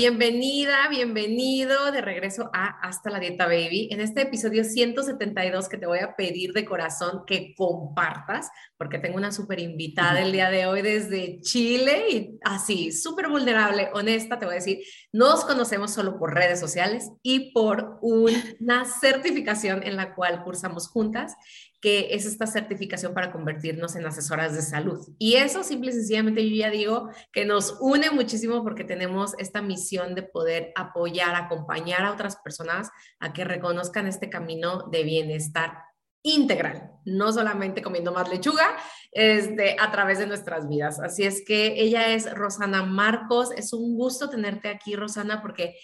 Bienvenida, bienvenido de regreso a Hasta la Dieta Baby. En este episodio 172 que te voy a pedir de corazón que compartas, porque tengo una súper invitada el día de hoy desde Chile y así, súper vulnerable, honesta, te voy a decir, nos conocemos solo por redes sociales y por una certificación en la cual cursamos juntas que es esta certificación para convertirnos en asesoras de salud. Y eso simple y sencillamente yo ya digo que nos une muchísimo porque tenemos esta misión de poder apoyar, acompañar a otras personas a que reconozcan este camino de bienestar integral, no solamente comiendo más lechuga, este, a través de nuestras vidas. Así es que ella es Rosana Marcos. Es un gusto tenerte aquí, Rosana, porque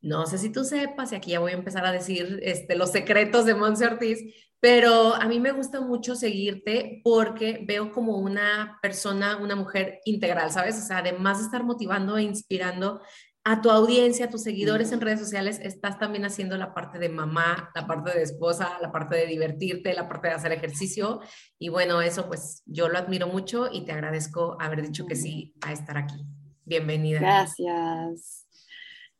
no sé si tú sepas, y aquí ya voy a empezar a decir este, los secretos de Monse Ortiz, pero a mí me gusta mucho seguirte porque veo como una persona, una mujer integral, ¿sabes? O sea, además de estar motivando e inspirando a tu audiencia, a tus seguidores en redes sociales, estás también haciendo la parte de mamá, la parte de esposa, la parte de divertirte, la parte de hacer ejercicio. Y bueno, eso pues yo lo admiro mucho y te agradezco haber dicho que sí a estar aquí. Bienvenida. Gracias.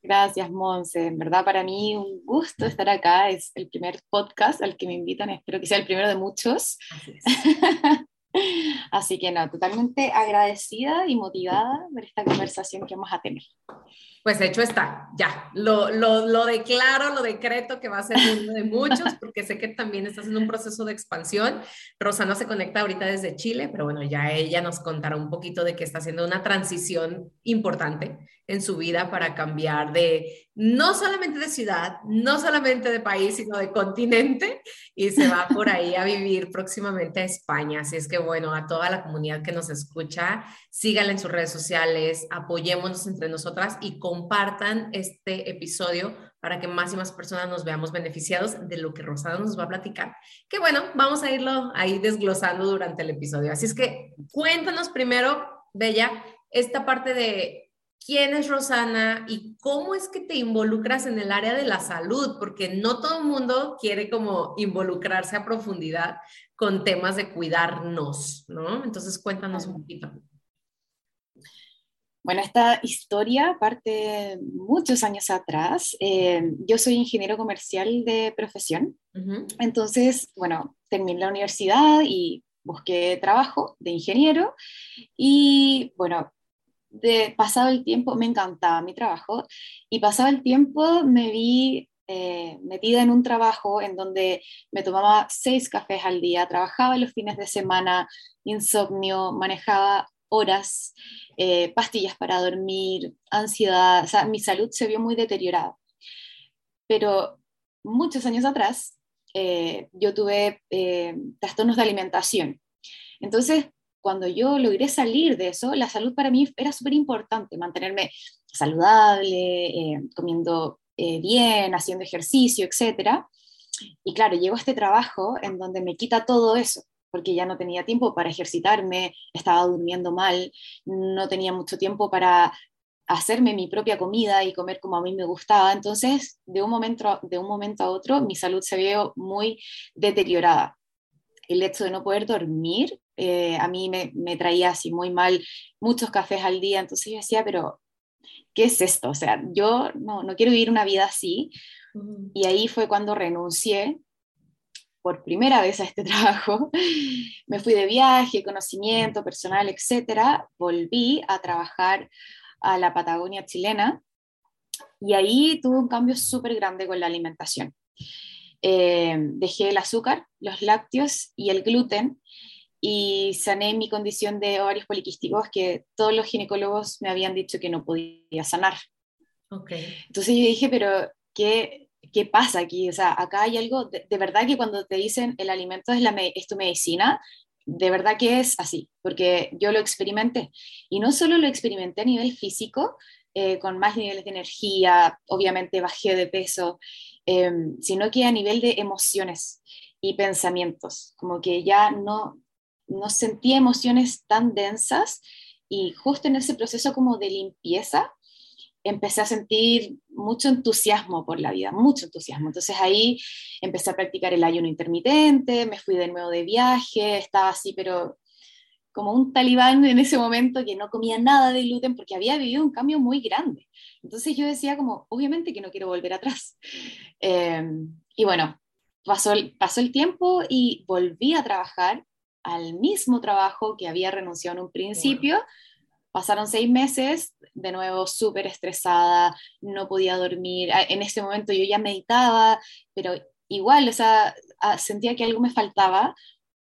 Gracias, Monse. En verdad, para mí un gusto estar acá. Es el primer podcast al que me invitan. Espero que sea el primero de muchos. Así, que no, totalmente agradecida y motivada por esta conversación que vamos a tener. Pues hecho está, ya, lo, lo, lo, declaro, lo decreto que va a ser uno de muchos, porque sé que también estás en un proceso de expansión. Rosana se conecta ahorita desde Chile, pero bueno, ya ella nos contará un poquito de que está haciendo una transición importante en su vida para cambiar de no solamente de ciudad, no solamente de país, sino de continente y se va por ahí a vivir próximamente a España. Así es que bueno, a toda la comunidad que nos escucha, síganla en sus redes sociales, apoyémonos entre nosotras y compartan este episodio para que más y más personas nos veamos beneficiados de lo que Rosada nos va a platicar. Que bueno, vamos a irlo ahí desglosando durante el episodio. Así es que cuéntanos primero, Bella, esta parte de quién es Rosana y cómo es que te involucras en el área de la salud, porque no todo el mundo quiere como involucrarse a profundidad con temas de cuidarnos, ¿no? Entonces cuéntanos un poquito. Bueno, esta historia parte muchos años atrás. Eh, yo soy ingeniero comercial de profesión. Entonces, bueno, terminé la universidad y busqué trabajo de ingeniero. Y bueno, de pasado el tiempo, me encantaba mi trabajo. Y pasado el tiempo me vi eh, metida en un trabajo en donde me tomaba seis cafés al día, trabajaba los fines de semana, insomnio, manejaba horas, eh, pastillas para dormir, ansiedad, o sea, mi salud se vio muy deteriorada. Pero muchos años atrás eh, yo tuve trastornos de alimentación. Entonces, cuando yo logré salir de eso, la salud para mí era súper importante, mantenerme saludable, comiendo bien, haciendo ejercicio, etc. Y claro, llego a este trabajo en donde me quita todo eso porque ya no tenía tiempo para ejercitarme, estaba durmiendo mal, no tenía mucho tiempo para hacerme mi propia comida y comer como a mí me gustaba. Entonces, de un momento, de un momento a otro, mi salud se vio muy deteriorada. El hecho de no poder dormir eh, a mí me, me, traía así muy mal, muchos cafés al día. Entonces yo decía, pero, ¿qué es esto? O sea, yo no, no quiero vivir una vida así. Y ahí fue cuando renuncié por primera vez a este trabajo, me fui de viaje, conocimiento personal, etcétera, volví a trabajar a la Patagonia chilena y ahí tuve un cambio súper grande con la alimentación. Eh, dejé el azúcar, los lácteos y el gluten y sané mi condición de ovarios poliquísticos que todos los ginecólogos me habían dicho que no podía sanar. Okay. Entonces yo dije, pero ¿qué, ¿qué pasa aquí? O sea, acá hay algo, de, verdad que cuando te dicen el alimento es, la, es tu medicina, de verdad que es así, porque yo lo experimenté. Y no solo lo experimenté a nivel físico, eh, con más niveles de energía, obviamente bajé de peso, em, sino que a nivel de emociones y pensamientos, como que ya no, no sentía emociones tan densas y justo en ese proceso como de limpieza empecé a sentir mucho entusiasmo por la vida, mucho entusiasmo. Entonces ahí empecé a practicar el ayuno intermitente, me fui de nuevo de viaje, estaba así, pero como un talibán en ese momento que no comía nada de gluten porque había vivido un cambio muy grande. Entonces yo decía como, obviamente que no quiero volver atrás. Em, y bueno, pasó el, pasó el tiempo y volví a trabajar al mismo trabajo que había renunciado en un principio. Pasaron seis meses, de nuevo súper estresada, no podía dormir. En ese momento yo ya meditaba, pero igual, o sea, sentía que algo me faltaba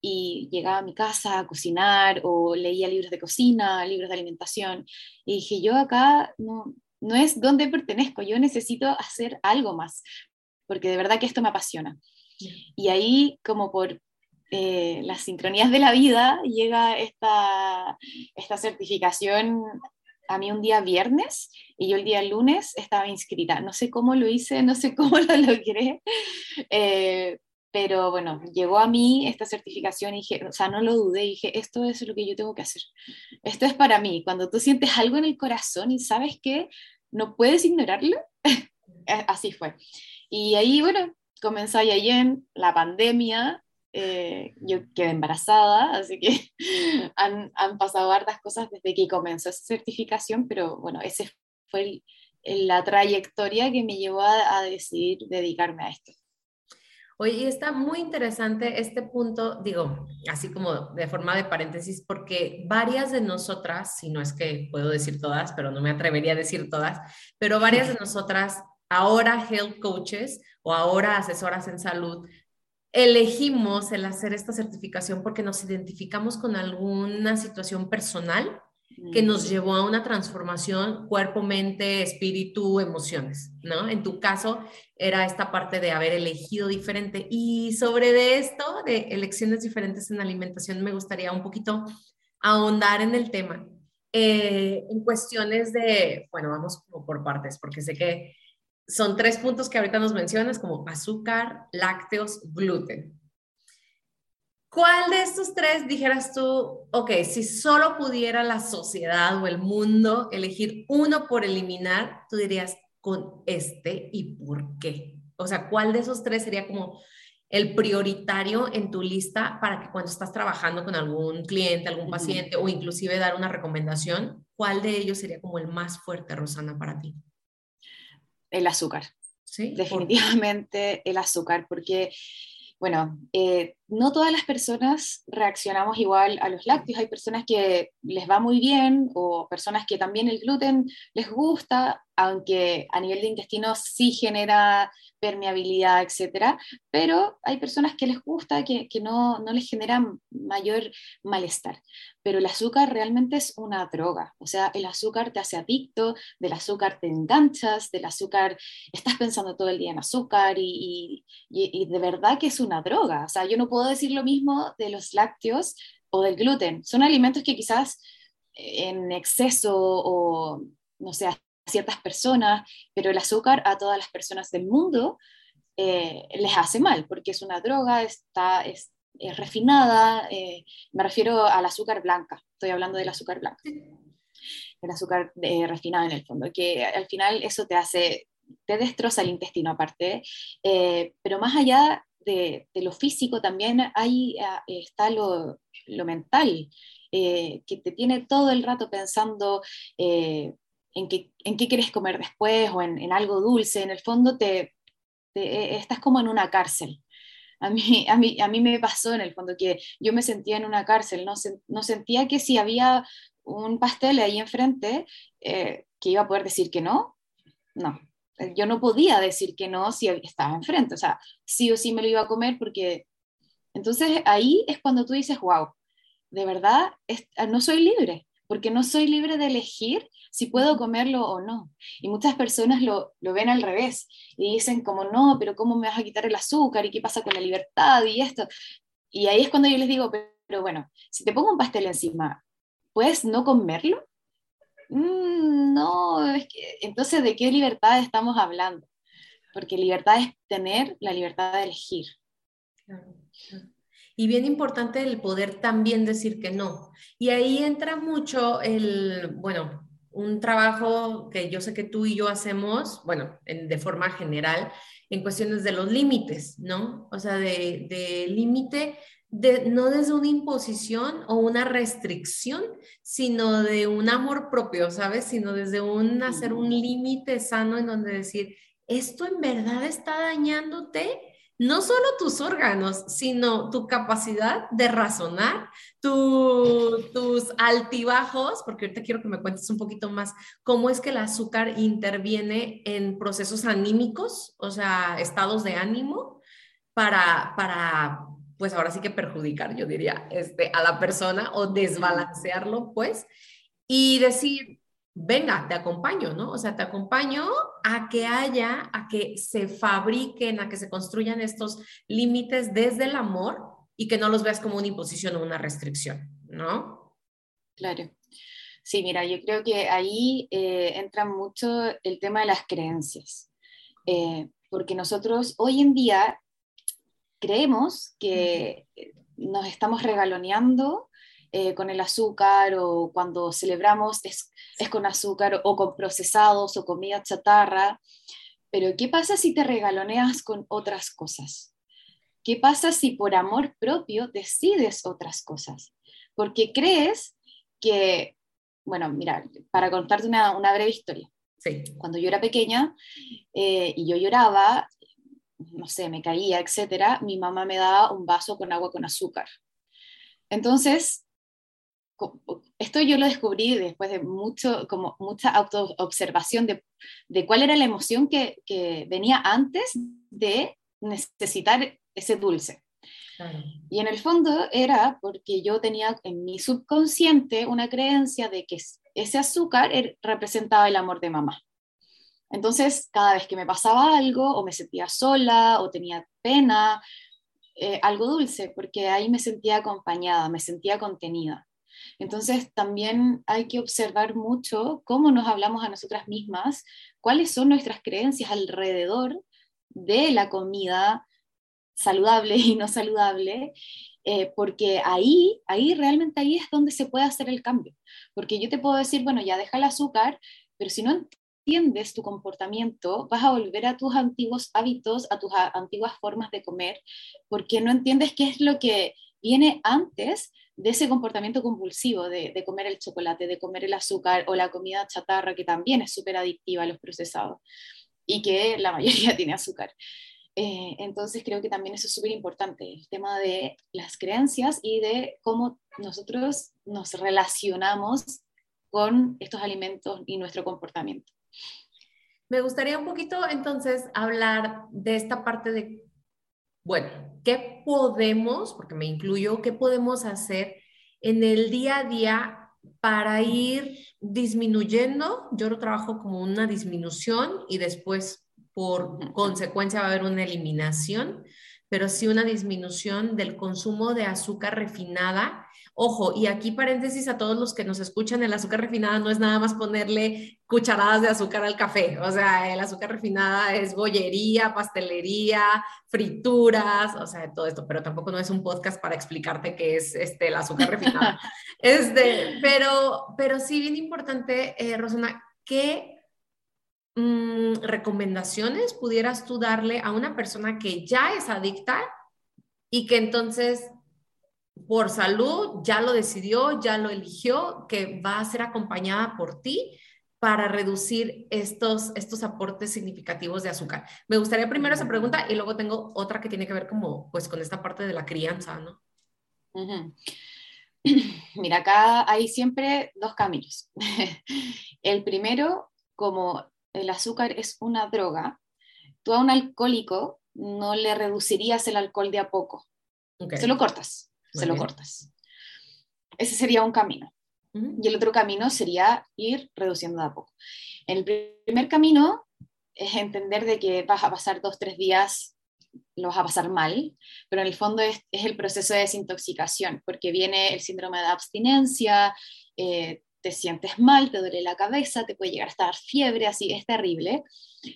y llegaba a mi casa a cocinar o leía libros de cocina, libros de alimentación. Y dije, yo acá no, no es donde pertenezco, yo necesito hacer algo más, porque de verdad que esto me apasiona. Y ahí, como por eh, las sincronías de la vida, llega esta, esta certificación a mí un día viernes y yo el día lunes estaba inscrita. No sé cómo lo hice, no sé cómo lo logré, eh, pero bueno, llegó a mí esta certificación y dije, o sea, no lo dudé, dije, esto es lo que yo tengo que hacer. Esto es para mí. Cuando tú sientes algo en el corazón y sabes que no puedes ignorarlo, así fue. Y ahí, bueno, comenzó en la pandemia, eh, yo quedé embarazada, así que han, han, pasado hartas cosas desde que comenzó esa certificación, pero bueno, esa fue la trayectoria que me llevó a, decidir dedicarme a esto. Oye, está muy interesante este punto, digo, así como de forma de paréntesis, porque varias de nosotras, si no es que puedo decir todas, pero no me atrevería a decir todas, pero varias de nosotras, ahora health coaches o ahora asesoras en salud, elegimos el hacer esta certificación porque nos identificamos con alguna situación personal que nos llevó a una transformación cuerpo, mente, espíritu, emociones, ¿no? En tu caso era esta parte de haber elegido diferente. Y sobre de esto, de elecciones diferentes en alimentación, me gustaría un poquito ahondar en el tema. Eh, en cuestiones de, bueno, vamos por partes, porque sé que son tres puntos que ahorita nos mencionas, como azúcar, lácteos, gluten. ¿Cuál de estos tres dijeras tú, ok, si solo pudiera la sociedad o el mundo elegir uno por eliminar, tú dirías con este y por qué? O sea, ¿cuál de esos tres sería como el prioritario en tu lista para que cuando estás trabajando con algún cliente, algún paciente o inclusive dar una recomendación, cuál de ellos sería como el más fuerte, Rosana, para ti? El azúcar. ¿Sí? Definitivamente el azúcar, porque, bueno, eh, no todas las personas reaccionamos igual a los lácteos. Hay personas que les va muy bien o personas que también el gluten les gusta, aunque a nivel de intestino sí genera permeabilidad, etcétera, pero hay personas que les gusta, que, que no, no, les genera mayor malestar. Pero el azúcar realmente es una droga, o sea, el azúcar te hace adicto, del azúcar te enganchas, del azúcar estás pensando todo el día en azúcar y, y, y de verdad que es una droga. O sea, yo no puedo decir lo mismo de los lácteos o del gluten. Son alimentos que quizás en exceso o, no sé, ciertas personas, pero el azúcar a todas las personas del mundo eh, les hace mal, porque es una droga, está, es, refinada, eh, me refiero al azúcar blanca, estoy hablando del azúcar blanca, el azúcar eh, refinado en el fondo, que al final eso te hace, te destroza el intestino aparte, pero más allá de, lo físico también ahí está lo, lo mental, que te tiene todo el rato pensando en qué, en qué quieres comer después o en, algo dulce, en el fondo te, eh, estás como en una cárcel. A mí, a, mí, a mí me pasó en el fondo que yo me sentía en una cárcel, no, no sentía que si había un pastel ahí enfrente, eh, que iba a poder decir que no. No, yo no podía decir que no si estaba enfrente, o sea, sí o sí me lo iba a comer porque... Entonces ahí es cuando tú dices, wow, de verdad no soy libre, porque no soy libre de elegir si puedo comerlo o no. Y muchas personas lo, lo, ven al revés y dicen como, no, pero ¿cómo me vas a quitar el azúcar? ¿Y qué pasa con la libertad? Y esto. Y ahí es cuando yo les digo, pero, bueno, si te pongo un pastel encima, ¿puedes no comerlo? Mm, no, entonces, ¿de qué libertad estamos hablando? Porque libertad es tener la libertad de elegir. Y bien importante el poder también decir que no. Y ahí entra mucho el, bueno, un trabajo que yo sé que tú y yo hacemos, bueno, de forma general, en cuestiones de los límites, ¿no? O sea, de, de límite no desde una imposición o una restricción, sino de un amor propio, ¿sabes? Sino desde un hacer un límite sano en donde decir, esto en verdad está dañándote, no solo tus órganos, sino tu capacidad de razonar, tus altibajos, porque ahorita quiero que me cuentes un poquito más cómo es que el azúcar interviene en procesos anímicos, o sea, estados de ánimo, para, para pues ahora sí que perjudicar, yo diría, este, a la persona o desbalancearlo, pues, y decir, venga, te acompaño, ¿no? O sea, te acompaño a que haya, a que se fabriquen, a que se construyan estos límites desde el amor y que no los veas como una imposición o una restricción, ¿no? Claro. Sí, mira, yo creo que ahí eh, entra mucho el tema de las creencias, eh, porque nosotros hoy en día creemos que nos estamos regaloneando eh, con el azúcar o cuando celebramos es, con azúcar o con procesados o comida chatarra. Pero ¿qué pasa si te regaloneas con otras cosas? ¿Qué pasa si por amor propio decides otras cosas? Porque crees que, bueno, mira, para contarte una, breve historia. Cuando yo era pequeña eh, y yo lloraba, no sé, me caía, etcétera, mi mamá me daba un vaso con agua con azúcar. Entonces, esto yo lo descubrí después de mucho, como mucha autoobservación de, de cuál era la emoción que, que, venía antes de necesitar ese dulce. Y en el fondo era porque yo tenía en mi subconsciente una creencia de que ese azúcar er, representaba el amor de mamá. Entonces, cada vez que me pasaba algo o me sentía sola o tenía pena, eh, algo dulce, porque ahí me sentía acompañada, me sentía contenida. Entonces, también hay que observar mucho cómo nos hablamos a nosotras mismas, cuáles son nuestras creencias alrededor de la comida saludable y no saludable, eh, porque ahí, ahí realmente ahí es donde se puede hacer el cambio. Porque yo te puedo decir, bueno, ya deja el azúcar, pero si no entiendes tu comportamiento, vas a volver a tus antiguos hábitos, a tus antiguas formas de comer, porque no entiendes qué es lo que viene antes de ese comportamiento compulsivo de, comer el chocolate, de comer el azúcar o la comida chatarra, que también es súper adictiva a los procesados y que la mayoría tiene azúcar. Eh, entonces creo que también eso es súper importante, el tema de las creencias y de cómo nosotros nos relacionamos con estos alimentos y nuestro comportamiento. Me gustaría un poquito entonces hablar de esta parte de, bueno, ¿qué podemos, porque me incluyo, qué podemos hacer en el día a día para ir disminuyendo? Yo lo trabajo como una disminución y después por consecuencia va a haber una eliminación, pero sí una disminución del consumo de azúcar refinada Ojo, y aquí paréntesis a todos los que nos escuchan, el azúcar refinada no es nada más ponerle cucharadas de azúcar al café, o sea, el azúcar refinada es bollería, pastelería, frituras, o sea, todo esto, pero tampoco no es un podcast para explicarte qué es este, el azúcar refinada. este, pero, pero sí, bien importante, eh, Rosana, ¿qué mm, recomendaciones pudieras tú darle a una persona que ya es adicta y que entonces por salud ya lo decidió, ya lo eligió, que va a ser acompañada por ti para reducir estos, estos aportes significativos de azúcar. Me gustaría primero esa pregunta y luego tengo otra que tiene que ver como pues con esta parte de la crianza, ¿no? Mira, acá hay siempre dos caminos. el primero, como el azúcar es una droga, tú a un alcohólico no le reducirías el alcohol de a poco. Se lo cortas se lo cortas. Ese sería un camino. Y el otro camino sería ir reduciendo de a poco. El primer camino es entender de que vas a pasar dos, tres días, lo vas a pasar mal, pero en el fondo es, el proceso de desintoxicación, porque viene el síndrome de abstinencia, eh, te sientes mal, te duele la cabeza, te puede llegar a estar fiebre, así, es terrible.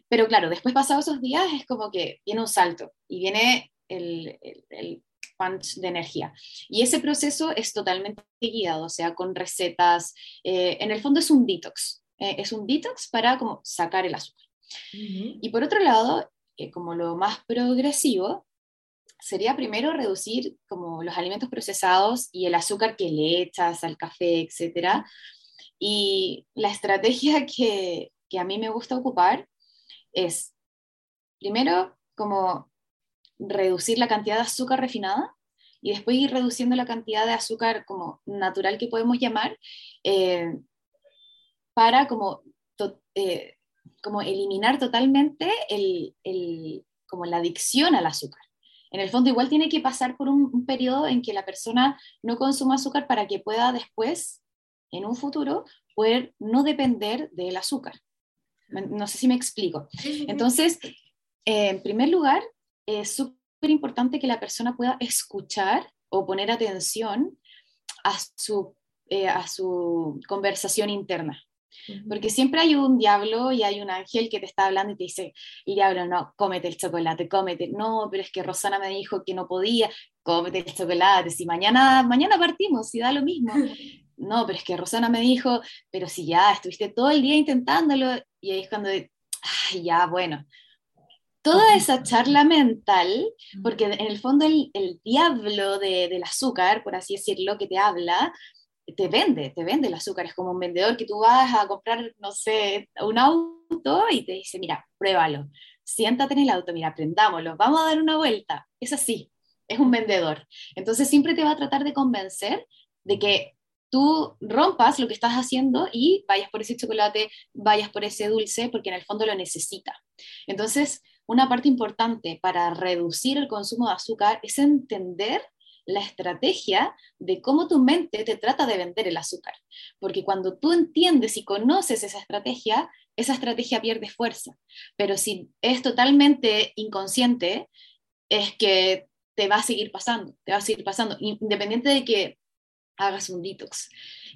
Pero claro, después pasados esos días es como que viene un salto y viene el, el, punch de energía. Y ese proceso es totalmente guiado, o sea, con recetas. Eh, en el fondo es un detox, eh, es un detox para como sacar el azúcar. Y por otro lado, eh, como lo más progresivo, sería primero reducir como los alimentos procesados y el azúcar que le echas al café, etc. Y la estrategia que, que a mí me gusta ocupar es, primero, como reducir la cantidad de azúcar refinada y después ir reduciendo la cantidad de azúcar como natural que podemos llamar eh, para como, eh, como eliminar totalmente el, el, como la adicción al azúcar. En el fondo igual tiene que pasar por un, un, periodo en que la persona no consuma azúcar para que pueda después, en un futuro, poder no depender del azúcar. No sé si me explico. Entonces, eh, en primer lugar, es súper importante que la persona pueda escuchar o poner atención a su, eh, a su conversación interna. Porque siempre hay un diablo y hay un ángel que te está hablando y te dice, y diablo, no, cómete el chocolate, cómete. No, pero es que Rosana me dijo que no podía, cómete el chocolate. Si mañana, mañana partimos, si da lo mismo. No, pero es que Rosana me dijo, pero si ya estuviste todo el día intentándolo, y ahí es cuando, ay, ya, bueno. Toda esa charla mental, porque en el fondo el, el diablo de, del azúcar, por así decirlo, que te habla, te vende, te vende el azúcar. Es como un vendedor que tú vas a comprar, no sé, un auto y te dice, mira, pruébalo, siéntate en el auto, mira, aprendámoslo, vamos a dar una vuelta. Es así, es un vendedor. Entonces siempre te va a tratar de convencer de que tú rompas lo que estás haciendo y vayas por ese chocolate, vayas por ese dulce, porque en el fondo lo necesita. Entonces, una parte importante para reducir el consumo de azúcar es entender la estrategia de cómo tu mente te trata de vender el azúcar. Porque cuando tú entiendes y conoces esa estrategia, esa estrategia pierde fuerza. Pero si es totalmente inconsciente, es que te va a seguir pasando, te va a seguir pasando, independiente de que hagas un detox.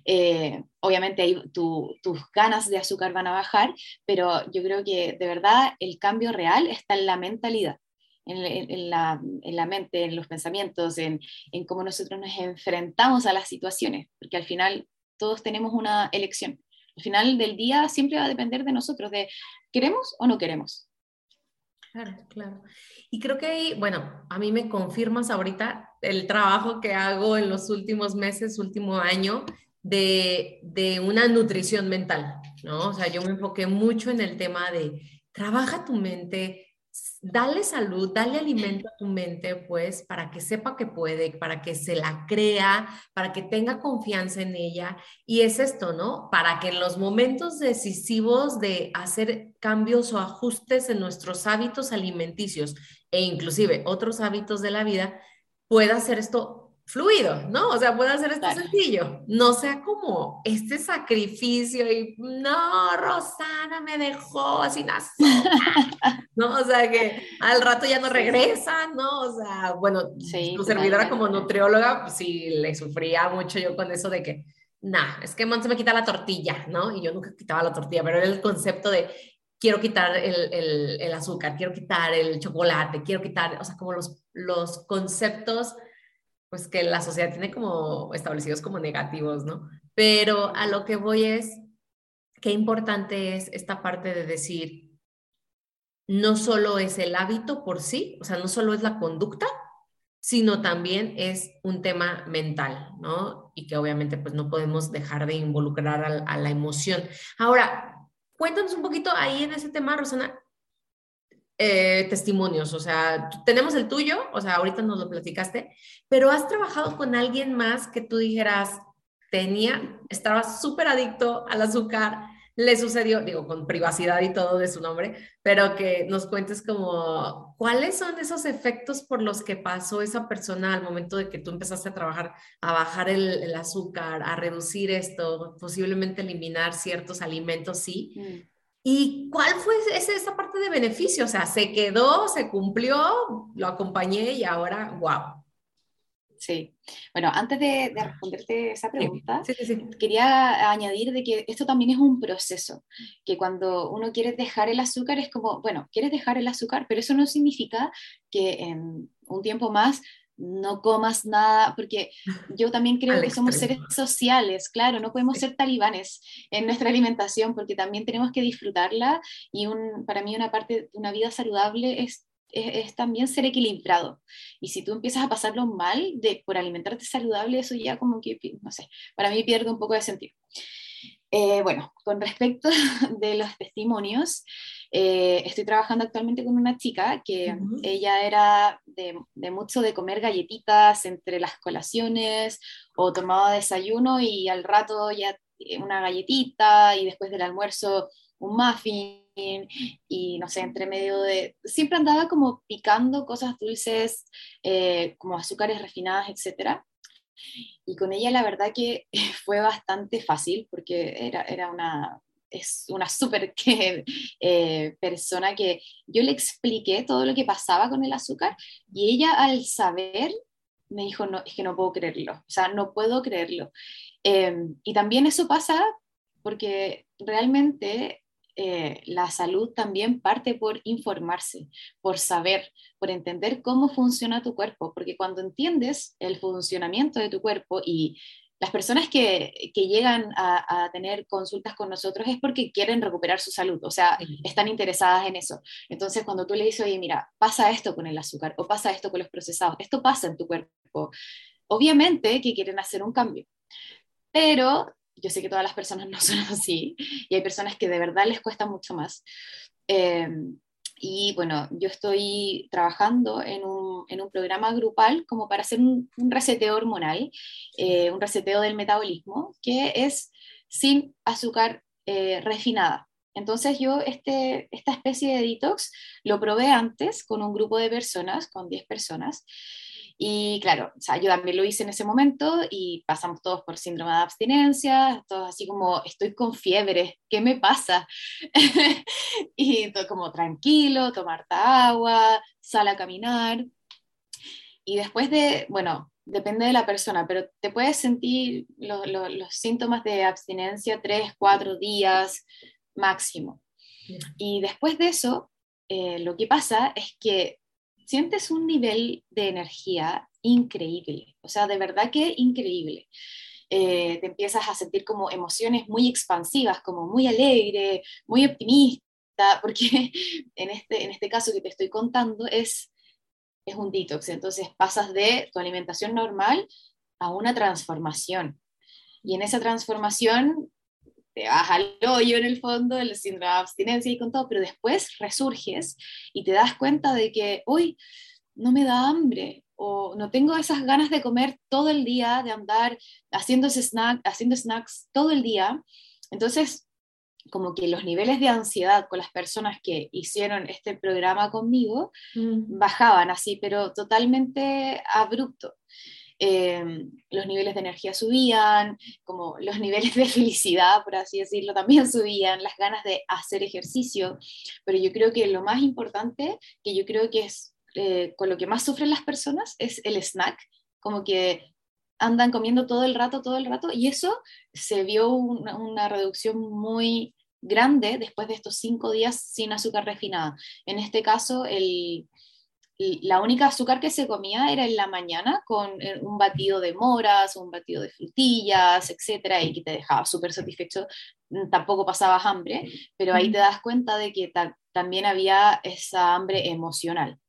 Eh, obviamente tus ganas de azúcar van a bajar, pero yo creo que de verdad el cambio real está en la mentalidad en, la, en, la, mente, en los pensamientos, en, en cómo nosotros nos enfrentamos a las situaciones, porque al final todos tenemos una elección. Al final del día siempre va a depender de nosotros, de queremos o no queremos. Claro, claro. Y creo que, bueno, a mí me confirmas ahorita el trabajo que hago en los últimos meses, último año, de, de una nutrición mental, ¿no? O sea, yo me enfoqué mucho en el tema de trabaja tu mente, dale salud, dale alimento a tu mente, pues, para que sepa que puede, para que se la crea, para que tenga confianza en ella. Y es esto, ¿no? Para que en los momentos decisivos de hacer cambios o ajustes en nuestros hábitos alimenticios e inclusive otros hábitos de la vida, pueda hacer esto fluido, ¿no? O sea, puede hacer esto sencillo, no sea como este sacrificio y no, Rosana me dejó sin azúcar, ¿no? O sea, que al rato ya no regresa, ¿no? O sea, bueno, tu servidora como nutrióloga, pues sí, le sufría mucho yo con eso de que, nah, es que se me quita la tortilla, ¿no? Y yo nunca quitaba la tortilla, pero era el concepto de quiero quitar el, el, el azúcar, quiero quitar el chocolate, quiero quitar, o sea, como los, los conceptos pues que la sociedad tiene como establecidos como negativos, ¿no? Pero a lo que voy es, qué importante es esta parte de decir, no solo es el hábito por sí, o sea, no solo es la conducta, sino también es un tema mental, ¿no? Y que obviamente pues no podemos dejar de involucrar a, a la emoción. Ahora, cuéntanos un poquito ahí en ese tema, Rosana, eh, testimonios, o sea, tenemos el tuyo, o sea, ahorita nos lo platicaste, pero has trabajado con alguien más que tú dijeras, tenía, estaba súper adicto al azúcar, le sucedió, digo, con privacidad y todo de su nombre, pero que nos cuentes como, ¿cuáles son esos efectos por los que pasó esa persona al momento de que tú empezaste a trabajar, a bajar el, azúcar, a reducir esto, posiblemente eliminar ciertos alimentos, sí? Mm. ¿Y cuál fue esa parte de beneficio? O sea, se quedó, se cumplió, lo acompañé y ahora, wow. Sí. Bueno, antes de, responderte esa pregunta, quería añadir de que esto también es un proceso, que cuando uno quiere dejar el azúcar es como, bueno, quieres dejar el azúcar, pero eso no significa que en un tiempo más no comas nada, porque yo también creo que somos seres sociales, claro, no podemos ser talibanes en nuestra alimentación, porque también tenemos que disfrutarla y un, para mí una parte de una vida saludable es es, también ser equilibrado. Y si tú empiezas a pasarlo mal de, por alimentarte saludable, eso ya como que, no sé, para mí pierde un poco de sentido. Eh, bueno, con respecto de los testimonios, eh, estoy trabajando actualmente con una chica que ella era de, de, mucho de comer galletitas entre las colaciones o tomaba desayuno y al rato ya una galletita y después del almuerzo un muffin y no sé, entre medio de... Siempre andaba como picando cosas dulces, eh, como azúcares refinadas, etc. Y con ella la verdad que fue bastante fácil porque era, era una, es una súper eh, persona que yo le expliqué todo lo que pasaba con el azúcar y ella al saber me dijo, no, es que no puedo creerlo, o sea, no puedo creerlo. Em, y también eso pasa porque realmente eh, la salud también parte por informarse, por saber, por entender cómo funciona tu cuerpo, porque cuando entiendes el funcionamiento de tu cuerpo y las personas que, llegan a, tener consultas con nosotros es porque quieren recuperar su salud, o sea, están interesadas en eso. Entonces, cuando tú le dices, oye, mira, pasa esto con el azúcar o pasa esto con los procesados, esto pasa en tu cuerpo, obviamente que quieren hacer un cambio. Pero yo sé que todas las personas no son así y hay personas que de verdad les cuesta mucho más. Eh, y bueno, yo estoy trabajando en un, en un, programa grupal como para hacer un, reseteo hormonal, eh, un reseteo del metabolismo, que es sin azúcar eh, refinada. Entonces yo este, esta especie de detox lo probé antes con un grupo de personas, con 10 personas, y claro, o sea, yo también lo hice en ese momento y pasamos todos por síndrome de abstinencia, todos así como, estoy con fiebre, ¿qué me pasa? y todo como tranquilo, tomar agua, sal a caminar. Y después de, bueno, depende de la persona, pero te puedes sentir los síntomas de abstinencia tres, cuatro días máximo. Y después de eso, eh, lo que pasa es que sientes un nivel de energía increíble, o sea, de verdad que increíble. Eh, te empiezas a sentir como emociones muy expansivas, como muy alegre, muy optimista, porque en este, en este caso que te estoy contando es, es un detox, entonces pasas de tu alimentación normal a una transformación. Y en esa transformación te vas al hoyo en el fondo, el síndrome de abstinencia y con todo, pero después resurges y te das cuenta de que, hoy no me da hambre o no tengo esas ganas de comer todo el día, de andar haciendo, snack, haciendo snacks todo el día. Entonces, como que los niveles de ansiedad con las personas que hicieron este programa conmigo mm. bajaban así, pero totalmente abrupto. Em, los niveles de energía subían, como los niveles de felicidad, por así decirlo, también subían, las ganas de hacer ejercicio, pero yo creo que lo más importante, que yo creo que es eh, con lo que más sufren las personas, es el snack, como que andan comiendo todo el rato, todo el rato, y eso se vio una, una reducción muy grande después de estos cinco días sin azúcar refinada. En este caso, el, la única azúcar que se comía era en la mañana con eh, un batido de moras, un batido de frutillas, etcétera, y que te dejaba súper satisfecho. Mm, tampoco pasabas hambre, pero ahí te das cuenta de que también había esa hambre emocional.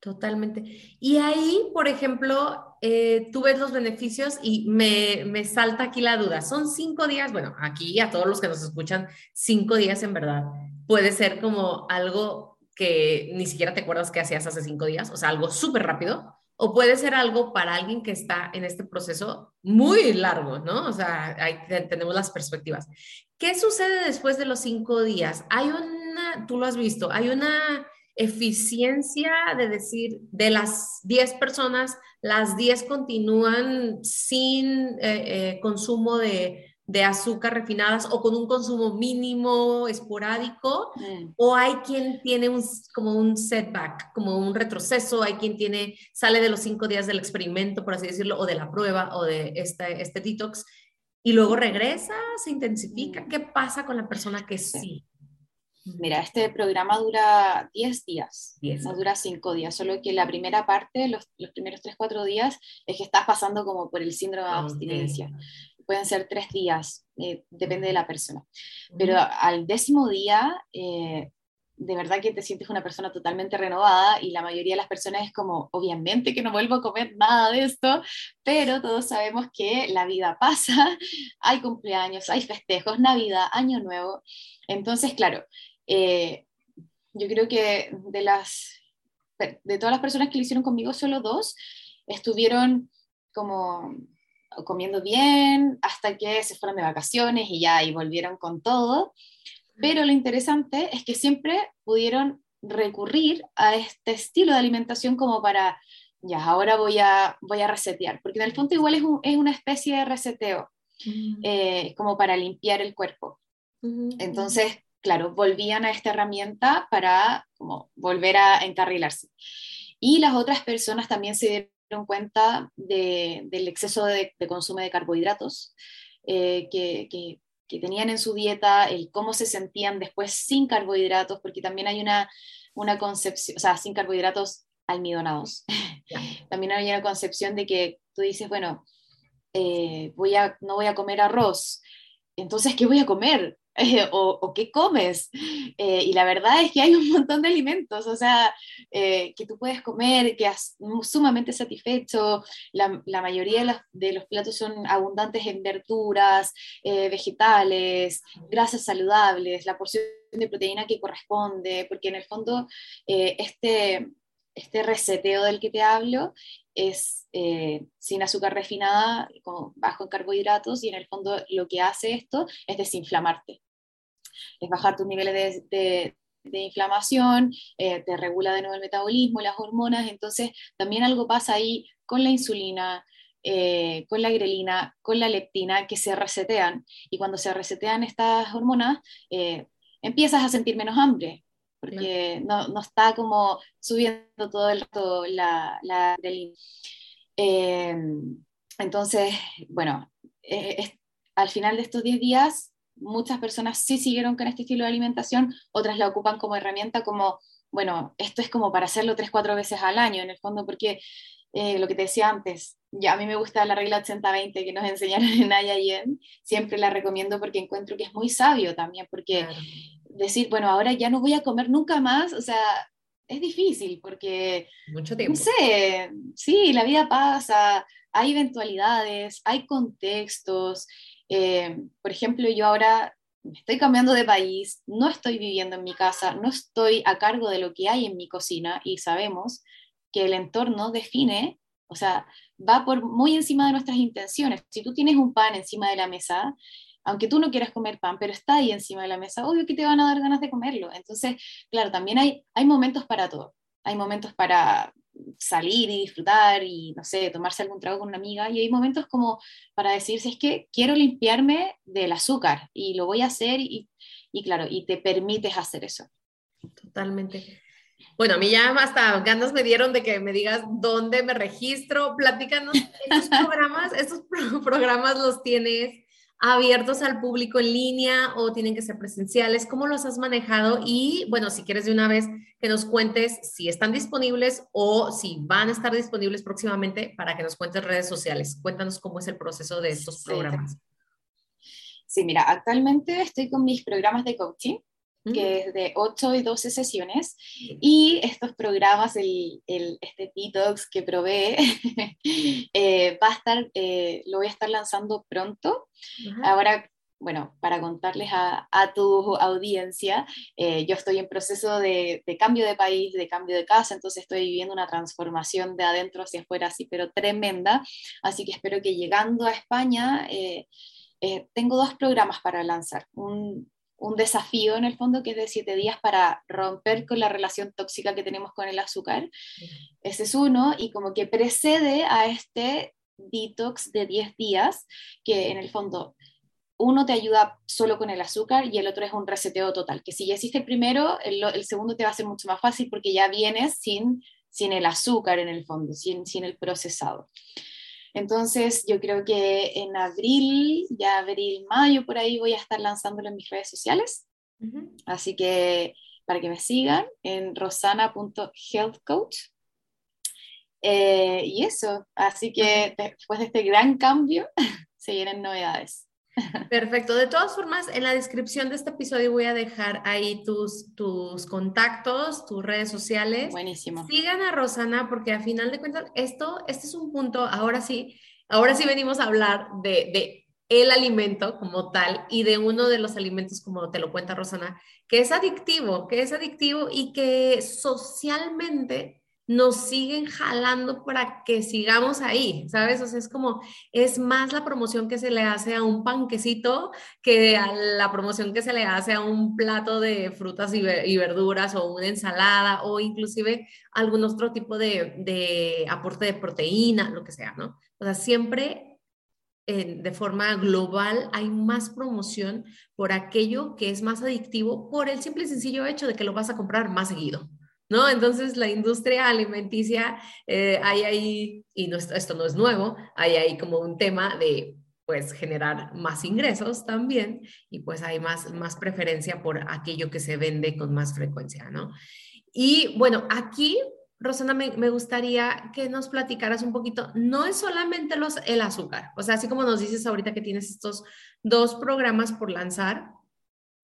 Totalmente. Y ahí, por ejemplo, eh, tú ves los beneficios y me, me, salta aquí la duda. Son cinco días, bueno, aquí a todos los que nos escuchan, cinco días en verdad. Puede ser como algo que ni siquiera te acuerdas que hacías hace cinco días, o sea, algo súper rápido, o puede ser algo para alguien que está en este proceso muy largo, ¿no? O sea, ahí tenemos las perspectivas. ¿Qué sucede después de los cinco días? Hay una, tú lo has visto, hay una eficiencia de decir, de las 10 personas, las 10 continúan sin eh, eh, consumo de, de azúcar refinadas o con un consumo mínimo, esporádico, mm. o hay quien tiene un, como un setback, como un retroceso, hay quien tiene, sale de los cinco días del experimento, por así decirlo, o de la prueba o de este, este detox, y luego regresa, se intensifica. Mm. ¿Qué pasa con la persona que sí? Mira, este programa dura 10 días, no dura 5 días, solo que la primera parte, los, los primeros 3-4 días, es que estás pasando como por el síndrome de abstinencia pueden ser tres días, eh, depende de la persona. Pero al décimo día, eh, de verdad que te sientes una persona totalmente renovada y la mayoría de las personas es como, obviamente que no vuelvo a comer nada de esto, pero todos sabemos que la vida pasa, hay cumpleaños, hay festejos, Navidad, Año Nuevo. Entonces, claro, eh, yo creo que de las de todas las personas que lo hicieron conmigo, solo dos estuvieron como comiendo bien hasta que se fueron de vacaciones y ya y volvieron con todo. Pero lo interesante es que siempre pudieron recurrir a este estilo de alimentación como para, ya, ahora voy a, voy a resetear, porque en el fondo igual es, es una especie de reseteo, eh, como para limpiar el cuerpo. Entonces, claro, volvían a esta herramienta para como, volver a encarrilarse. Y las otras personas también se dieron cuenta del exceso de, consumo de carbohidratos eh, que, que, tenían en su dieta, el cómo se sentían después sin carbohidratos, porque también hay una, una concepción, o sea, sin carbohidratos almidonados. también hay una concepción de que tú dices, bueno, eh, voy a, no voy a comer arroz, entonces, ¿qué voy a comer? o, qué comes. Eh, y la verdad es que hay un montón de alimentos, o sea, eh, que tú puedes comer, que has sumamente satisfecho. La, mayoría de los, platos son abundantes en verduras, eh, vegetales, grasas saludables, la porción de proteína que corresponde, porque en el fondo este, este reseteo del que te hablo es sin azúcar refinada, bajo en carbohidratos, y en el fondo lo que hace esto es desinflamarte es bajar tus niveles de, inflamación, eh, te regula de nuevo el metabolismo, las hormonas, entonces también algo pasa ahí con la insulina, eh, con la grelina, con la leptina, que se resetean. Y cuando se resetean estas hormonas, eh, empiezas a sentir menos hambre, porque no, está como subiendo todo el rato la, la grelina. entonces, bueno, al final de estos 10 días muchas personas sí siguieron con este estilo de alimentación, otras la ocupan como herramienta, como, bueno, esto es como para hacerlo tres, cuatro veces al año, en el fondo, porque eh, lo que te decía antes, ya a mí me gusta la regla 80-20 que nos enseñaron en Ayayen, siempre la recomiendo porque encuentro que es muy sabio también, porque decir, bueno, ahora ya no voy a comer nunca más, o sea, es difícil porque, Mucho tiempo. no sé, sí, la vida pasa, hay eventualidades, hay contextos, eh, por ejemplo, yo ahora estoy cambiando de país, no estoy viviendo en mi casa, no estoy a cargo de lo que hay en mi cocina y sabemos que el entorno define, o sea, va por muy encima de nuestras intenciones. Si tú tienes un pan encima de la mesa, aunque tú no quieras comer pan, pero está ahí encima de la mesa, obvio que te van a dar ganas de comerlo. Entonces, claro, también hay, hay momentos para todo. Hay momentos para salir y disfrutar y, no sé, tomarse algún trago con una amiga. Y hay momentos como para decir, si es que quiero limpiarme del azúcar y lo voy a hacer y, y claro, y te permites hacer eso. Totalmente. Bueno, a mí ya hasta ganas me dieron de que me digas dónde me registro. Platícanos, estos programas, estos programas los tienes abiertos al público en línea o tienen que ser presenciales? ¿Cómo los has manejado? Y bueno, si quieres de una vez que nos cuentes si están disponibles o si van a estar disponibles próximamente para que nos cuentes redes sociales. Cuéntanos cómo es el proceso de estos programas. Sí, mira, actualmente estoy con mis programas de coaching que es de 8 y 12 sesiones, y estos programas, el, el este detox que probé, eh, va a estar, eh, lo voy a estar lanzando pronto. Ahora, bueno, para contarles a, a tu audiencia, eh, yo estoy en proceso de, de, cambio de país, de cambio de casa, entonces estoy viviendo una transformación de adentro hacia afuera, así, pero tremenda, así que espero que llegando a España... tengo dos programas para lanzar. Un, un desafío en el fondo que es de siete días para romper con la relación tóxica que tenemos con el azúcar. Ese es uno y como que precede a este detox de 10 días que en el fondo uno te ayuda solo con el azúcar y el otro es un reseteo total, que si ya hiciste el primero, el, segundo te va a ser mucho más fácil porque ya vienes sin, sin el azúcar en el fondo, sin, sin el procesado. Entonces, yo creo que en abril, ya abril, mayo, por ahí voy a estar lanzándolo en mis redes sociales. Así que para que me sigan en rosana.healthcoach. Eh, y eso, así que después de este gran cambio, se vienen novedades. Perfecto. De todas formas, en la descripción de este episodio voy a dejar ahí tus, tus contactos, tus redes sociales. Buenísimo. Sigan a Rosana porque a final de cuentas, esto, este es un punto, ahora sí, ahora sí venimos a hablar de, de el alimento como tal y de uno de los alimentos, como te lo cuenta Rosana, que es adictivo, que es adictivo y que socialmente nos siguen jalando para que sigamos ahí, ¿sabes? O sea, es como, es más la promoción que se le hace a un panquecito que a la promoción que se le hace a un plato de frutas y, verduras o una ensalada o inclusive algún otro tipo de, de aporte de proteína, lo que sea, ¿no? O sea, siempre de forma global hay más promoción por aquello que es más adictivo por el simple y sencillo hecho de que lo vas a comprar más seguido. ¿No? Entonces la industria alimenticia, eh, hay ahí, y esto no es nuevo, hay ahí como un tema de pues generar más ingresos también y pues hay más, más preferencia por aquello que se vende con más frecuencia, ¿no? Y bueno, aquí, Rosana, me, me gustaría que nos platicaras un poquito, no es solamente los, el azúcar, o sea, así como nos dices ahorita que tienes estos dos programas por lanzar,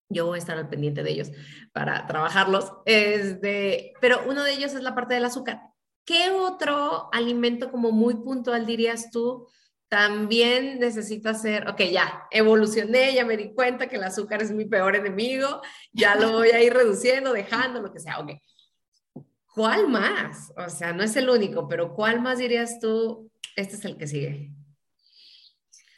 yo voy a estar al pendiente de ellos para trabajarlos. Este, pero uno de ellos es la parte del azúcar. ¿Qué otro alimento como muy puntual dirías tú también necesito hacer? Ok, ya, evolucioné, ya me di cuenta que el azúcar es mi peor enemigo, ya lo voy a ir reduciendo, dejando, lo que sea. Ok. ¿Cuál más? O sea, no es el único, pero ¿cuál más dirías tú? Este es el que sigue.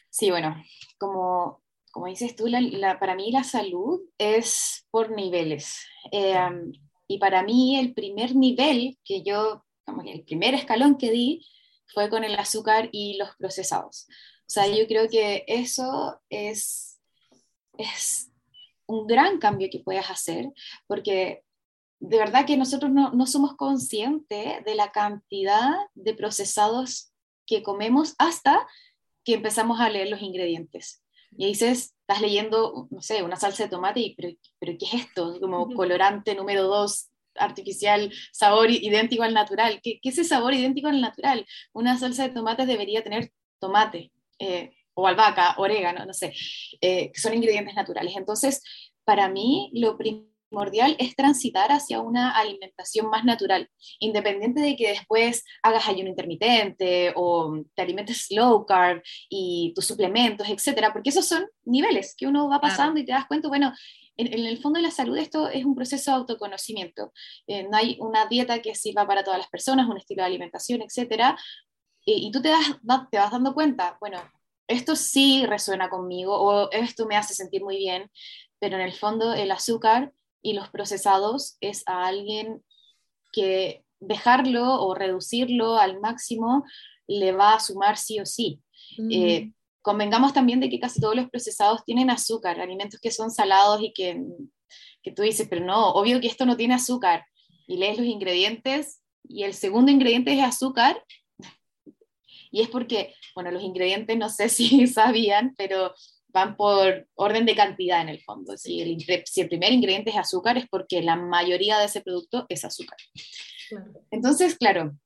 Sí, bueno, como como dices tú, la, para mí la salud es por niveles. Em, y para mí el primer nivel que yo, como el primer escalón que di fue con el azúcar y los procesados. O sea, yo creo que eso es, es un gran cambio que puedes hacer, porque de verdad que nosotros no, no somos conscientes de la cantidad de procesados que comemos hasta que empezamos a leer los ingredientes. Y dices, estás leyendo, no sé, una salsa de tomate, y, pero, pero ¿qué es esto? Como colorante número dos, artificial, sabor idéntico al natural. ¿Qué, ¿Qué, es ese sabor idéntico al natural? Una salsa de tomate debería tener tomate, eh, o albahaca, orégano, no sé, eh, que son ingredientes naturales. Entonces, para mí, lo primero primordial es transitar hacia una alimentación más natural, independiente de que después hagas ayuno intermitente o te alimentes low carb y tus suplementos, etcétera, porque esos son niveles que uno va pasando y te das cuenta, bueno, en, el fondo de la salud esto es un proceso de autoconocimiento. Eh, no hay una dieta que sirva para todas las personas, un estilo de alimentación, etcétera, y, y tú te, das, te vas dando cuenta, bueno, esto sí resuena conmigo o esto me hace sentir muy bien, pero en el fondo el azúcar y los procesados es a alguien que dejarlo o reducirlo al máximo le va a sumar sí o sí. Eh, convengamos también de que casi todos los procesados tienen azúcar, alimentos que son salados y que, que tú dices, pero no, obvio que esto no tiene azúcar. Y lees los ingredientes y el segundo ingrediente es azúcar. Y es porque, bueno, los ingredientes no sé si sabían, pero van por orden de cantidad en el fondo. Si el, si el primer ingrediente es azúcar es porque la mayoría de ese producto es azúcar. Entonces, claro,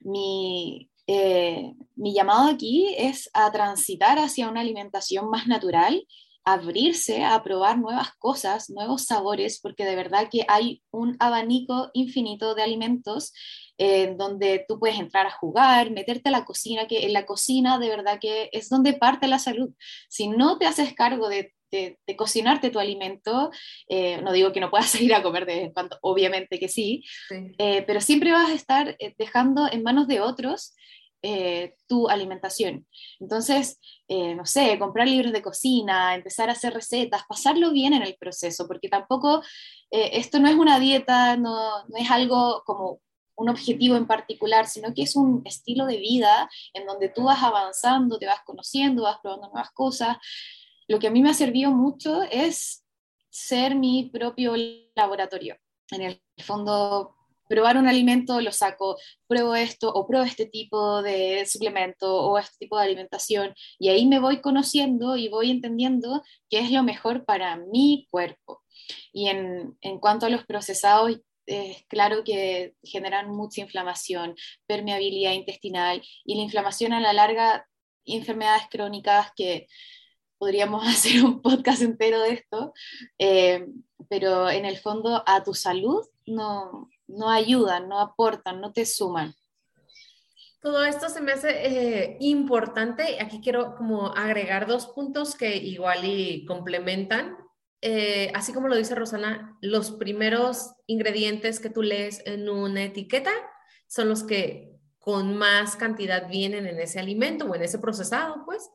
mi, eh, mi llamado aquí es a transitar hacia una alimentación más natural, abrirse a probar nuevas cosas, nuevos sabores, porque de verdad que hay un abanico infinito de alimentos donde tú puedes entrar a jugar, meterte a la cocina, que en la cocina de verdad que es donde parte la salud. Si no te haces cargo de, de, cocinarte tu alimento, eh, no digo que no puedas salir a comer de vez en cuando, obviamente que sí, eh, pero siempre vas a estar eh, dejando en manos de otros tu alimentación. Entonces, no sé, comprar libros de cocina, empezar a hacer recetas, pasarlo bien en el proceso, porque tampoco esto no es una dieta, no, no es algo como un objetivo en particular, sino que es un estilo de vida en donde tú vas avanzando, te vas conociendo, vas probando nuevas cosas. lo que a mí me ha servido mucho es ser mi propio laboratorio. En el fondo, probar un alimento, lo saco, pruebo esto o pruebo este tipo de suplemento o este tipo de alimentación y ahí me voy conociendo y voy entendiendo qué es lo mejor para mi cuerpo. Y en, en cuanto a los procesados, es claro que generan mucha inflamación, permeabilidad intestinal y la inflamación a la larga, enfermedades crónicas que podríamos hacer un podcast entero de esto, eh, pero en el fondo a tu salud no, no ayudan, no aportan, no te suman. Todo esto se me hace eh, importante. Aquí quiero como agregar dos puntos que igual y complementan. Eh, así como lo dice Rosana, los primeros ingredientes que tú lees en una etiqueta son los que con más cantidad vienen en ese alimento o en ese procesado, pues.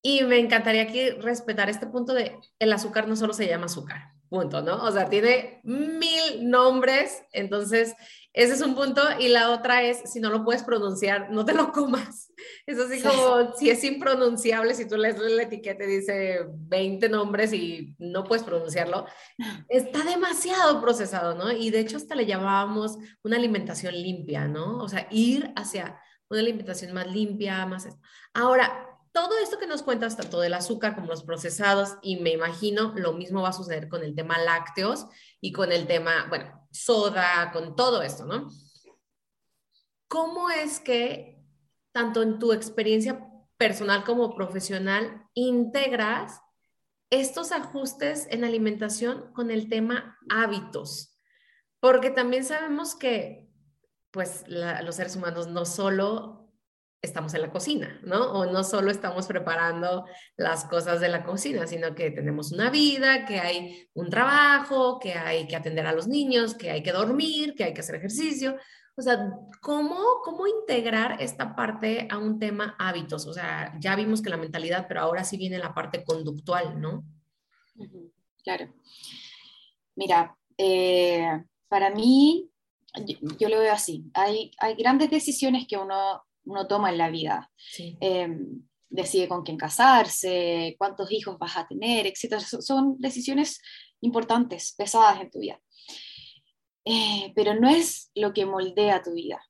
Y me encantaría aquí respetar este punto de el azúcar no solo se llama azúcar, punto, ¿no? O sea, tiene mil nombres, entonces ese es un punto. Y la otra es, si no lo puedes pronunciar, no te lo comas. Es así como, si es impronunciable, si tú lees la etiqueta y dice 20 nombres y no puedes pronunciarlo, está demasiado procesado, ¿no? Y de hecho hasta le llamábamos una alimentación limpia, ¿no? O sea, ir hacia una alimentación más limpia, más... Ahora, todo esto que nos cuentas, tanto del azúcar como los procesados, y me imagino lo mismo va a suceder con el tema lácteos y con el tema, bueno, soda, con todo esto, ¿no? ¿Cómo es que, tanto en tu experiencia personal como profesional, integras estos ajustes en alimentación con el tema hábitos? Porque también sabemos que, pues, los seres humanos no solo estamos en la cocina, ¿no? O no solo estamos preparando las cosas de la cocina, sino que tenemos una vida, que hay un trabajo, que hay que atender a los niños, que hay que dormir, que hay que hacer ejercicio. O sea, ¿cómo, cómo integrar esta parte a un tema hábitos? O sea, ya vimos que la mentalidad, pero ahora sí viene la parte conductual, ¿no? Claro. Mira, eh, para mí, yo, lo veo así. Hay, hay grandes decisiones que uno uno toma en la vida. Em, decide con quién casarse, cuántos hijos vas a tener, etc. Son decisiones importantes, pesadas en tu vida. Eh, pero no es lo que moldea tu vida.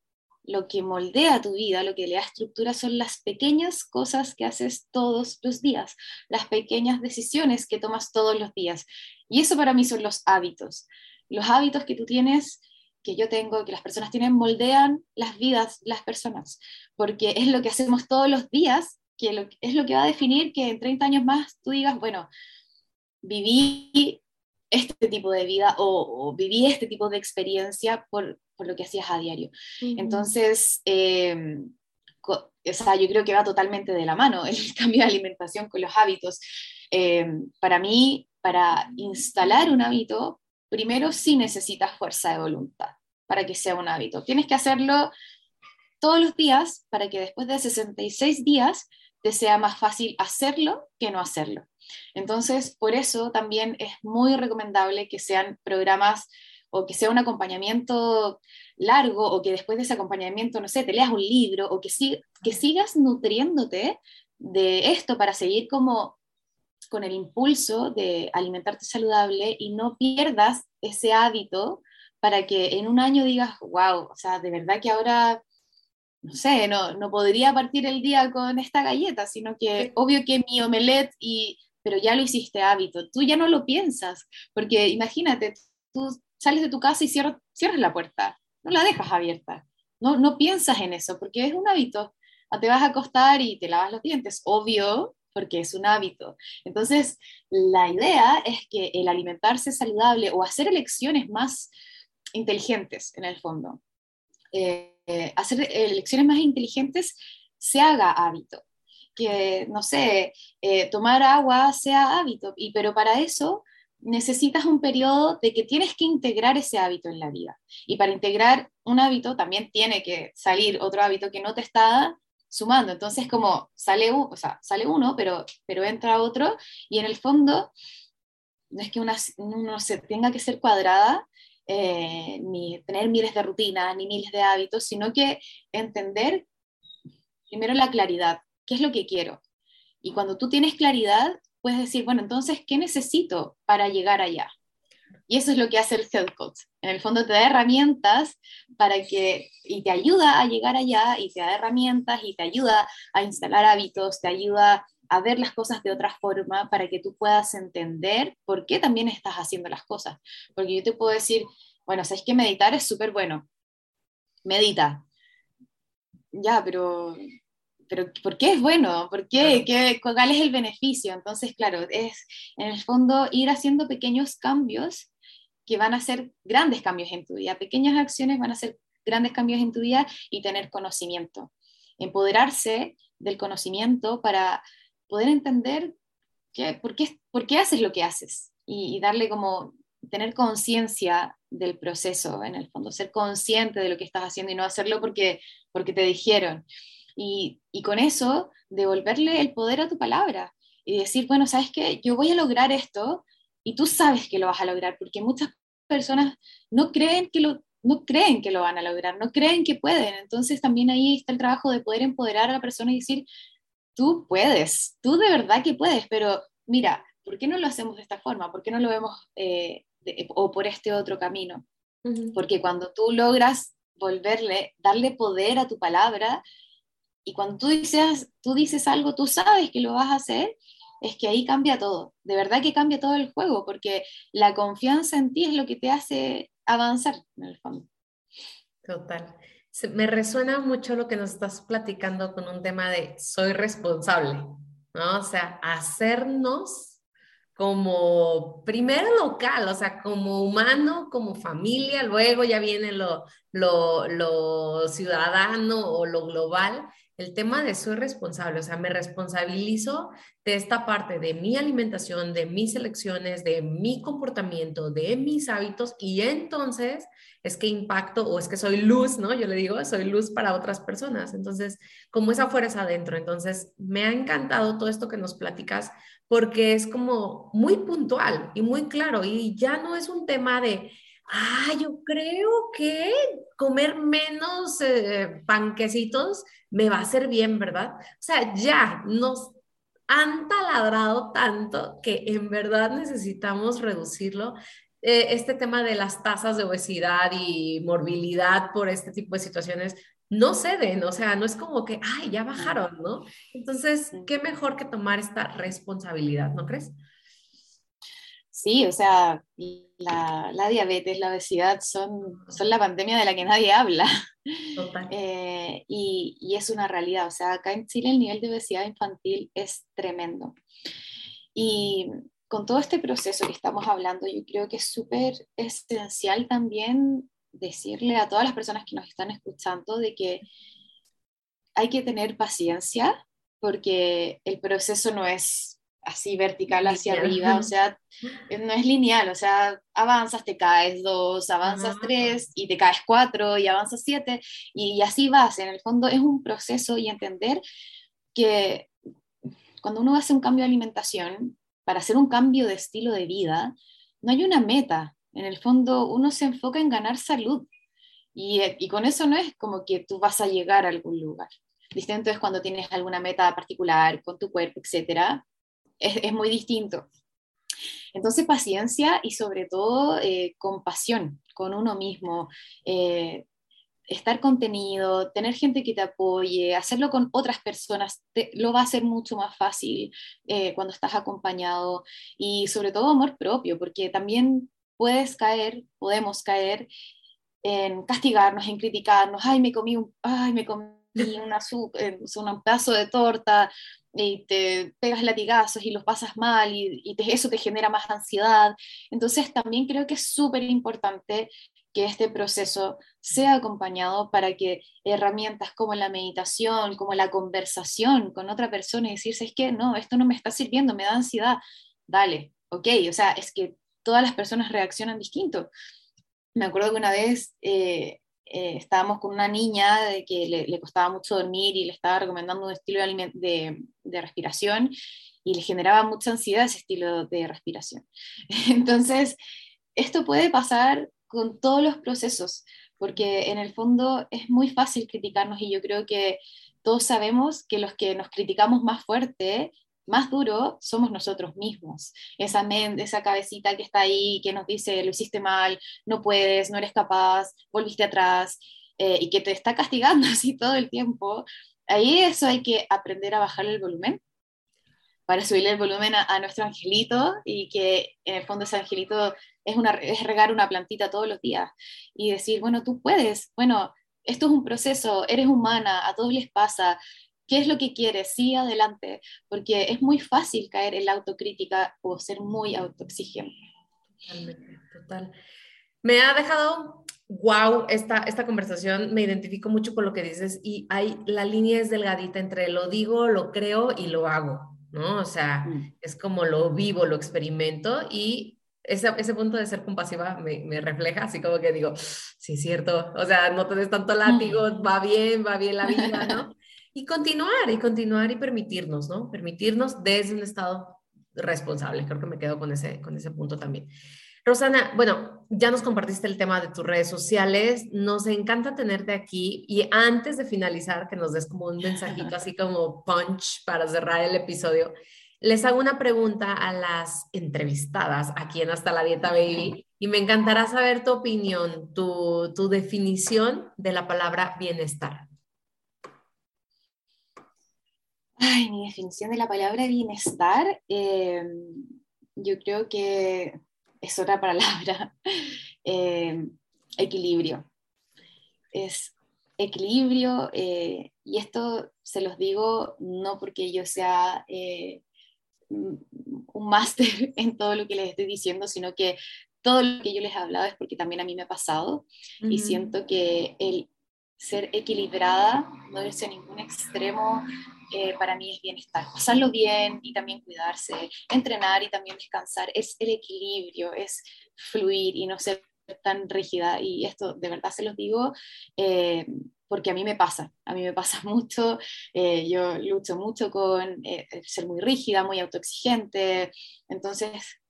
Lo que moldea tu vida, lo que le da estructura son las pequeñas cosas que haces todos los días, las pequeñas decisiones que tomas todos los días. Y eso para mí son los hábitos. Los hábitos que tú tienes que yo tengo, que las personas tienen, moldean las vidas, las personas, porque es lo que hacemos todos los días, que es lo que va a definir que en 30 años más tú digas, bueno, viví este tipo de vida o, viví este tipo de experiencia por, por, lo que hacías a diario. Entonces, eh, o sea, yo creo que va totalmente de la mano el cambio de alimentación con los hábitos. Eh, para mí, para instalar un hábito, primero sí necesitas fuerza de voluntad para que sea un hábito. Tienes que hacerlo todos los días para que después de 66 días te sea más fácil hacerlo que no hacerlo. Entonces, por eso también es muy recomendable que sean programas o que sea un acompañamiento largo o que después de ese acompañamiento, no sé, te leas un libro o que, que sigas nutriéndote de esto para seguir como con el impulso de alimentarte saludable y no pierdas ese hábito para que en un año digas, wow, o sea, de verdad que ahora, no sé, no, no podría partir el día con esta galleta, sino que obvio que mi omelette, y, pero ya lo hiciste hábito, tú ya no lo piensas, porque imagínate, tú sales de tu casa y cierras, cierras la puerta, no la dejas abierta, no, no piensas en eso, porque es un hábito. Te vas a acostar y te lavas los dientes, obvio, porque es un hábito. Entonces, la idea es que el alimentarse saludable o hacer elecciones más inteligentes en el fondo, eh, hacer elecciones más inteligentes se haga hábito. Que, no sé, eh, tomar agua sea hábito, y, pero para eso necesitas un periodo de que tienes que integrar ese hábito en la vida. Y para integrar un hábito también tiene que salir otro hábito que no te está sumando. Entonces, como sale, o sea, sale uno, pero, pero entra otro, y en el fondo no es que una, uno se tenga que ser cuadrada, eh, ni tener miles de rutinas, ni miles de hábitos, sino que entender primero la claridad, qué es lo que quiero. Y cuando tú tienes claridad, puedes decir, bueno, entonces, ¿qué necesito para llegar allá? Y eso es lo que hace el health coach. En el fondo te da herramientas para que, y te ayuda a llegar allá, y te da herramientas, y te ayuda a instalar hábitos, te ayuda a ver las cosas de otra forma para que tú puedas entender por qué también estás haciendo las cosas. Porque yo te puedo decir, bueno, sabes que meditar es súper bueno. Medita. Ya, pero pero ¿por qué es bueno? ¿Por qué? ¿Qué, ¿Cuál es el beneficio? Entonces, claro, es en el fondo ir haciendo pequeños cambios que van a ser grandes cambios en tu vida. Pequeñas acciones van a ser grandes cambios en tu vida y tener conocimiento. Empoderarse del conocimiento para poder entender que, por, qué, por qué haces lo que haces y, y darle como tener conciencia del proceso en el fondo, ser consciente de lo que estás haciendo y no hacerlo porque, porque te dijeron. Y, y con eso, devolverle el poder a tu palabra y decir, bueno, ¿sabes qué? Yo voy a lograr esto y tú sabes que lo vas a lograr, porque muchas personas no creen que lo, no creen que lo van a lograr, no creen que pueden. Entonces también ahí está el trabajo de poder empoderar a la persona y decir, tú puedes, tú de verdad que puedes, pero mira, ¿por qué no lo hacemos de esta forma? ¿Por qué no lo vemos eh, o por este otro camino? Porque cuando tú logras volverle, darle poder a tu palabra, y cuando tú dices, tú dices algo, tú sabes que lo vas a hacer, es que ahí cambia todo. De verdad que cambia todo el juego, porque la confianza en ti es lo que te hace avanzar en el fondo. Total. Me resuena mucho lo que nos estás platicando con un tema de soy responsable, ¿no? O sea, hacernos como primero local, o sea, como humano, como familia, luego ya viene lo, lo, lo ciudadano o lo global, el tema de soy responsable, o sea, me responsabilizo de esta parte de mi alimentación, de mis elecciones, de mi comportamiento, de mis hábitos y entonces es que impacto o es que soy luz, ¿no? Yo le digo, soy luz para otras personas. Entonces, como esa fuerza adentro. Entonces, me ha encantado todo esto que nos platicas porque es como muy puntual y muy claro y ya no es un tema de ah, yo creo que comer menos eh, panquecitos me va a hacer bien, ¿verdad? O sea, ya nos han taladrado tanto que en verdad necesitamos reducirlo. Eh, este tema de las tasas de obesidad y morbilidad por este tipo de situaciones no ceden, o sea, no es como que, ay, ya bajaron, ¿no? Entonces, ¿qué mejor que tomar esta responsabilidad, ¿no crees? Sí, o sea, la, diabetes, la obesidad son, son la pandemia de la que nadie habla. Eh, y, y, es una realidad, o sea, acá en Chile el nivel de obesidad infantil es tremendo. Y con todo este proceso que estamos hablando, yo creo que es súper esencial también decirle a todas las personas que nos están escuchando de que hay que tener paciencia porque el proceso no es así vertical hacia arriba, o sea, no es lineal, o sea, avanzas, te caes dos, avanzas tres y te caes cuatro y avanzas siete y, así vas. En el fondo es un proceso y entender que cuando uno hace un cambio de alimentación, para hacer un cambio de estilo de vida, no hay una meta. En el fondo uno se enfoca en ganar salud y, y con eso no es como que tú vas a llegar a algún lugar. Distinto es cuando tienes alguna meta particular con tu cuerpo, etcétera, es, muy distinto. Entonces, paciencia y sobre todo eh, compasión con uno mismo, eh, estar contenido, tener gente que te apoye, hacerlo con otras personas, lo va a hacer mucho más fácil eh, cuando estás acompañado y sobre todo amor propio, porque también puedes caer, podemos caer en castigarnos, en criticarnos, ay, me comí un, ay, me un, azúcar, un pedazo de torta, y te pegas latigazos y los pasas mal y, eso te genera más ansiedad. Entonces también creo que es súper importante que este proceso sea acompañado para que herramientas como la meditación, como la conversación con otra persona y decirse, es que no, esto no me está sirviendo, me da ansiedad, dale, ok, o sea, es que todas las personas reaccionan distinto. Me acuerdo que una vez eh, eh, estábamos con una niña de que le, costaba mucho dormir y le estaba recomendando un estilo de, de, respiración y le generaba mucha ansiedad ese estilo de respiración. Entonces, esto puede pasar con todos los procesos, porque en el fondo es muy fácil criticarnos y yo creo que todos sabemos que los que nos criticamos más fuerte más duro somos nosotros mismos. Esa mente, esa cabecita que está ahí, que nos dice, lo hiciste mal, no puedes, no eres capaz, volviste atrás, eh, y que te está castigando así todo el tiempo. Ahí eso hay que aprender a bajar el volumen para subirle el volumen a, nuestro angelito y que en el fondo ese angelito es, una, es regar una plantita todos los días y decir, bueno, tú puedes, bueno, esto es un proceso, eres humana, a todos les pasa, ¿qué es lo que quieres? Sí, adelante, porque es muy fácil caer en la autocrítica o ser muy autoexigente. Totalmente, total. Me ha dejado, wow, esta, esta conversación, me identifico mucho con lo que dices y hay, la línea es delgadita entre lo digo, lo creo y lo hago. ¿no? O sea, mm. es como lo vivo, lo experimento y ese, ese punto de ser compasiva me, me, refleja, así como que digo, sí, es cierto, o sea, no te des tanto látigo, va bien, va bien la vida, ¿no? Y continuar, y continuar y permitirnos, ¿no? Permitirnos desde un estado responsable, creo que me quedo con ese, con ese punto también. Rosana, bueno, ya nos compartiste el tema de tus redes sociales, nos encanta tenerte aquí y antes de finalizar, que nos des como un mensajito así como punch para cerrar el episodio, les hago una pregunta a las entrevistadas aquí en Hasta la Dieta Baby y me encantará saber tu opinión, tu, tu definición de la palabra bienestar. Ay, mi definición de la palabra bienestar, eh, yo creo que es otra palabra, eh, equilibrio. Es equilibrio, eh, y esto se los digo no porque yo sea eh, un máster en todo lo que les estoy diciendo, sino que todo lo que yo les he hablado es porque también a mí me ha pasado y siento que el ser equilibrada, no irse a ningún extremo, eh, para mí es bienestar. Pasarlo bien y también cuidarse, entrenar y también descansar. Es el equilibrio, es fluir y no ser tan rígida. Y esto de verdad se los digo eh, porque a mí me pasa, a mí me pasa mucho. Eh, yo lucho mucho con ser muy rígida, muy autoexigente. Entonces,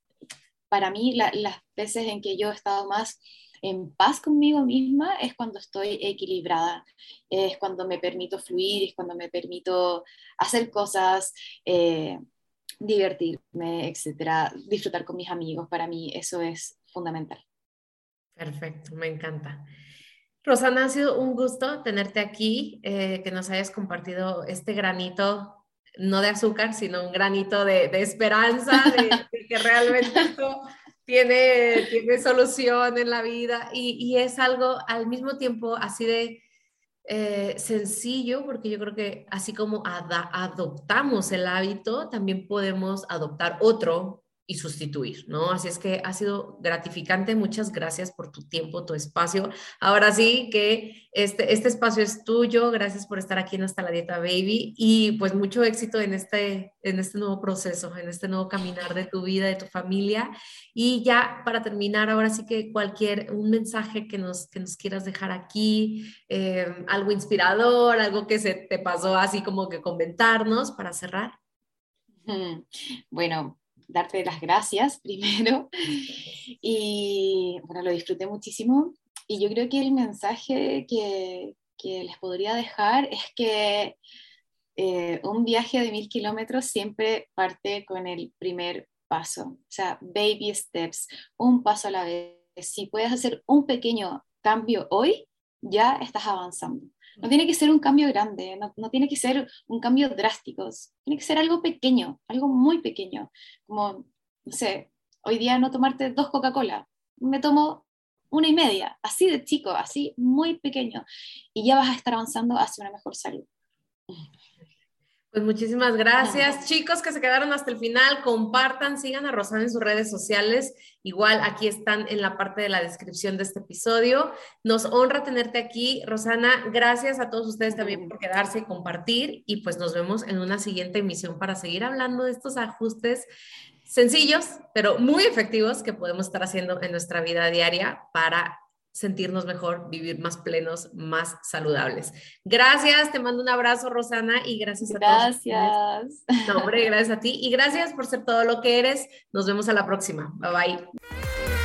para mí las veces en que yo he estado más en paz conmigo misma es cuando estoy equilibrada, es cuando me permito fluir, es cuando me permito hacer cosas, eh, divertirme, etcétera, disfrutar con mis amigos. Para mí eso es fundamental. Perfecto, me encanta. Rosana, ha sido un gusto tenerte aquí, eh, que nos hayas compartido este granito, no de azúcar, sino un granito de, esperanza, de, de, que realmente esto tiene, tiene solución en la vida y, y es algo al mismo tiempo así de eh, sencillo, porque yo creo que así como adoptamos el hábito, también podemos adoptar otro y sustituir, ¿no? Así es que ha sido gratificante. Muchas gracias por tu tiempo, tu espacio. Ahora sí que este, este espacio es tuyo. Gracias por estar aquí en Hasta la Dieta Baby y pues mucho éxito en este, en este nuevo proceso, en este nuevo caminar de tu vida, de tu familia. Y ya para terminar, ahora sí que cualquier, un mensaje que nos, que nos quieras dejar aquí, eh, algo inspirador, algo que se te pasó así como que comentarnos para cerrar. Bueno, darte las gracias primero. Y bueno, lo disfruté muchísimo. Y yo creo que el mensaje que, que les podría dejar es que eh, un viaje de mil kilómetros siempre parte con el primer paso, o sea, baby steps, un paso a la vez. Si puedes hacer un pequeño cambio hoy, ya estás avanzando. No tiene que ser un cambio grande, no, no, tiene que ser un cambio drástico, tiene que ser algo pequeño, algo muy pequeño, como, no sé, hoy día no tomarte dos Coca-Cola, me tomo una y media, así de chico, así muy pequeño, y ya vas a estar avanzando hacia una mejor salud. Pues muchísimas gracias. Chicos que se quedaron hasta el final, compartan, sigan a Rosana en sus redes sociales. Igual aquí están en la parte de la descripción de este episodio. Nos honra tenerte aquí, Rosana. Gracias a todos ustedes también por quedarse y compartir. Y pues nos vemos en una siguiente emisión para seguir hablando de estos ajustes sencillos, pero muy efectivos que podemos estar haciendo en nuestra vida diaria para sentirnos mejor, vivir más plenos, más saludables. Gracias, te mando un abrazo, Rosana, y gracias a todos. Gracias. No, hombre, gracias a ti y gracias por ser todo lo que eres. Nos vemos a la próxima. Bye bye.